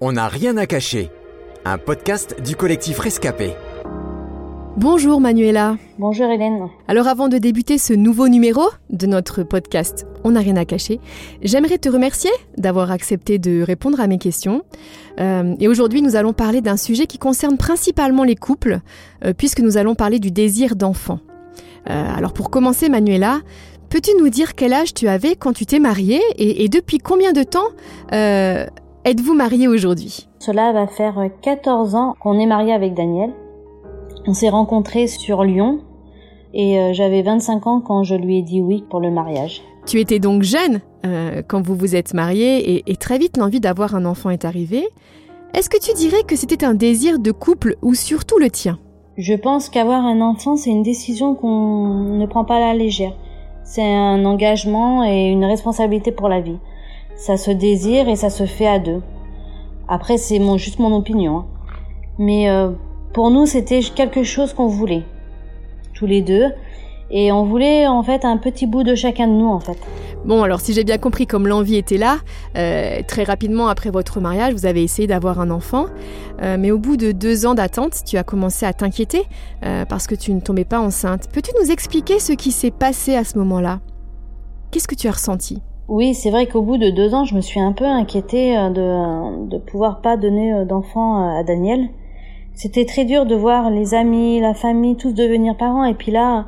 On n'a rien à cacher. Un podcast du collectif Rescapé. Bonjour Manuela. Bonjour Hélène. Alors avant de débuter ce nouveau numéro de notre podcast On n'a rien à cacher, j'aimerais te remercier d'avoir accepté de répondre à mes questions. Euh, et aujourd'hui nous allons parler d'un sujet qui concerne principalement les couples, euh, puisque nous allons parler du désir d'enfant. Euh, alors pour commencer Manuela, peux-tu nous dire quel âge tu avais quand tu t'es mariée et, et, depuis combien de temps êtes-vous mariée aujourd'hui? Cela va faire 14 ans qu'on est marié avec Daniel. On s'est rencontrés sur Lyon et euh, j'avais 25 ans quand je lui ai dit oui pour le mariage. Tu étais donc jeune euh, quand vous vous êtes mariés et, et très vite l'envie d'avoir un enfant est arrivée. Est-ce que tu dirais que c'était un désir de couple ou surtout le tien? Je pense qu'avoir un enfant, c'est une décision qu'on ne prend pas à la légère. C'est un engagement et une responsabilité pour la vie. Ça se désire et ça se fait à deux. Après, c'est mon, juste mon opinion. Hein. Mais euh, pour nous, c'était quelque chose qu'on voulait, tous les deux. Et on voulait en fait un petit bout de chacun de nous en fait. Bon, alors si j'ai bien compris, comme l'envie était là, euh, très rapidement après votre mariage, vous avez essayé d'avoir un enfant. Euh, mais au bout de deux ans d'attente, tu as commencé à t'inquiéter parce que tu ne tombais pas enceinte. Peux-tu nous expliquer ce qui s'est passé à ce moment-là? Qu'est-ce que tu as ressenti? Oui, c'est vrai qu'au bout de deux ans, je me suis un peu inquiétée de de pouvoir pas donner d'enfant à Daniel c'était très dur de voir les amis, la famille, tous devenir parents. Et puis là,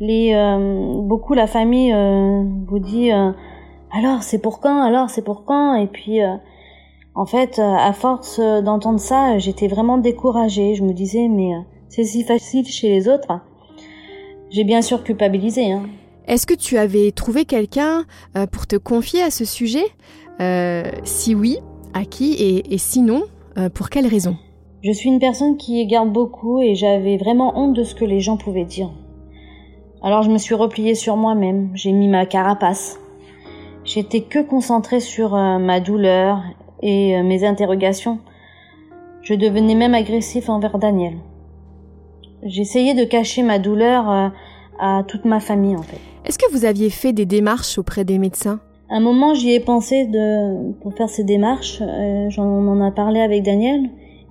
les euh, beaucoup la famille euh, vous dit euh, alors c'est pour quand, alors c'est pour quand? Et puis en fait, à force d'entendre ça, j'étais vraiment découragée. Je me disais mais c'est si facile chez les autres. J'ai bien sûr culpabilisé. Hein. Est-ce que tu avais trouvé quelqu'un pour te confier à ce sujet? Si oui, à qui? Et, sinon, pour quelles raisons je suis une personne qui garde beaucoup et j'avais vraiment honte de ce que les gens pouvaient dire. Alors je me suis repliée sur moi-même, j'ai mis ma carapace. J'étais que concentrée sur euh, ma douleur et euh, mes interrogations. Je devenais même agressif envers Daniel. J'essayais de cacher ma douleur euh, à toute ma famille en fait. Est-ce que vous aviez fait des démarches auprès des médecins? Un moment, j'y ai pensé de pour faire ces démarches. J'en en a parlé avec Daniel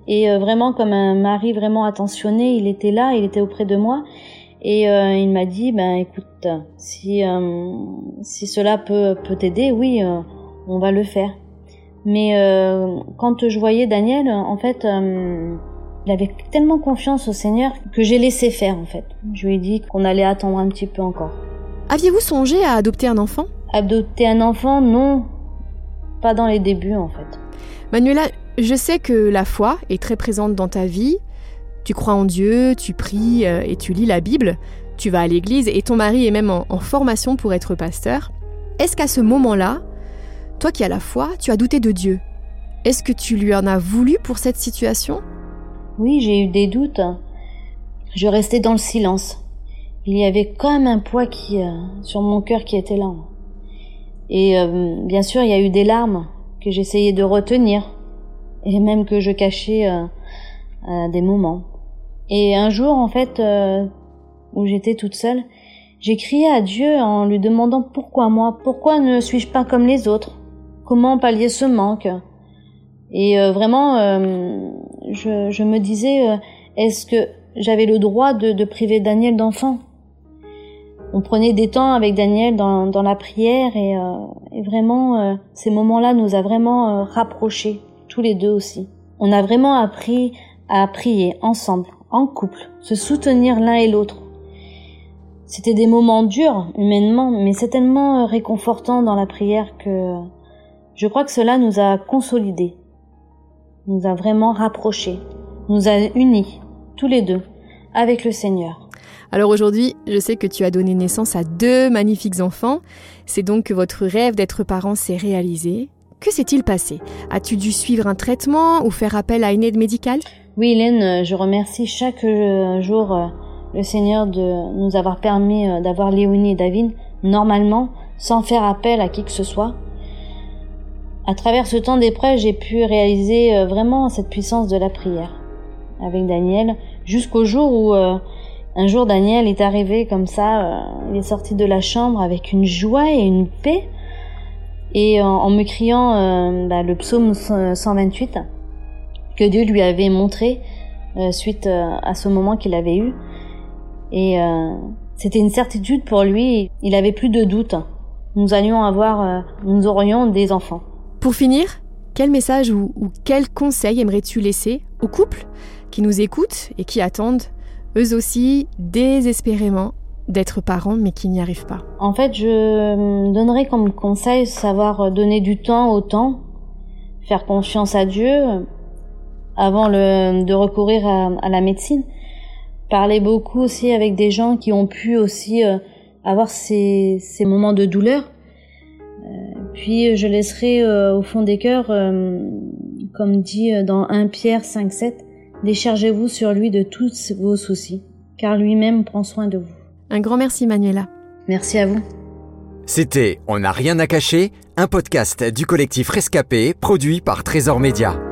et euh, vraiment, comme un mari vraiment attentionné, il était là, il était auprès de moi. Et euh, il m'a dit, ben écoute, si euh, si cela peut peut t'aider, oui, on va le faire. Mais quand je voyais Daniel, en fait, il avait tellement confiance au Seigneur que j'ai laissé faire en fait. Je lui ai dit qu'on allait attendre un petit peu encore. Aviez-vous songé à adopter un enfant? Adopter un enfant, non, pas dans les débuts en fait. Manuela, je sais que la foi est très présente dans ta vie. Tu crois en Dieu, tu pries euh, et tu lis la Bible. Tu vas à l'église et ton mari est même en, en formation pour être pasteur. Est-ce qu'à ce moment-là, toi qui as la foi, tu as douté de Dieu? Est-ce que tu lui en as voulu pour cette situation? Oui, j'ai eu des doutes. Je restais dans le silence. Il y avait même un poids euh, sur mon cœur qui était là. Et euh, bien sûr, il y a eu des larmes que j'essayais de retenir et même que je cachais euh, à des moments. Et un jour, en fait, où j'étais toute seule, j'ai crié à Dieu en lui demandant pourquoi moi, pourquoi ne suis-je pas comme les autres, comment pallier ce manque? Et vraiment, je, me disais, est-ce que j'avais le droit de, priver Daniel d'enfant On prenait des temps avec Daniel dans, la prière et, et vraiment, ces moments-là nous a vraiment rapprochés tous les deux aussi. On a vraiment appris à prier ensemble, en couple, se soutenir l'un et l'autre. C'était des moments durs humainement, mais c'est tellement réconfortant dans la prière que je crois que cela nous a consolidés, nous a vraiment rapprochés, nous a unis, tous les deux, avec le Seigneur. Alors aujourd'hui, je sais que tu as donné naissance à deux magnifiques enfants. C'est donc que votre rêve d'être parent s'est réalisé. Que s'est-il passé? As-tu dû suivre un traitement ou faire appel à une aide médicale? Oui, Hélène, euh, je remercie chaque euh, jour euh, le Seigneur de nous avoir permis d'avoir Léonie et David normalement, sans faire appel à qui que ce soit. À travers ce temps d'épreuve, j'ai pu réaliser vraiment cette puissance de la prière avec Daniel, jusqu'au jour où un jour Daniel est arrivé comme ça, il est sorti de la chambre avec une joie et une paix et en, me criant euh, bah, le psaume 128 que Dieu lui avait montré euh, suite à ce moment qu'il avait eu. Et c'était une certitude pour lui, il avait plus de doute. Nous allions avoir, nous aurions des enfants. Pour finir, quel message ou, quel conseil aimerais-tu laisser aux couples qui nous écoutent et qui attendent, eux aussi, désespérément, d'être parents mais qui n'y arrivent pas? En fait, je donnerais comme conseil savoir donner du temps au temps, faire confiance à Dieu avant de recourir à, la médecine. Parler beaucoup aussi avec des gens qui ont pu aussi euh, avoir ces, ces, moments de douleur. Euh, puis je laisserai euh, au fond des cœurs, comme dit dans 1 Pierre 5-7, déchargez-vous sur lui de tous vos soucis, car lui-même prend soin de vous. Un grand merci Manuela. Merci à vous. C'était On n'a rien à cacher, un podcast du collectif Rescapé produit par Trésor Média.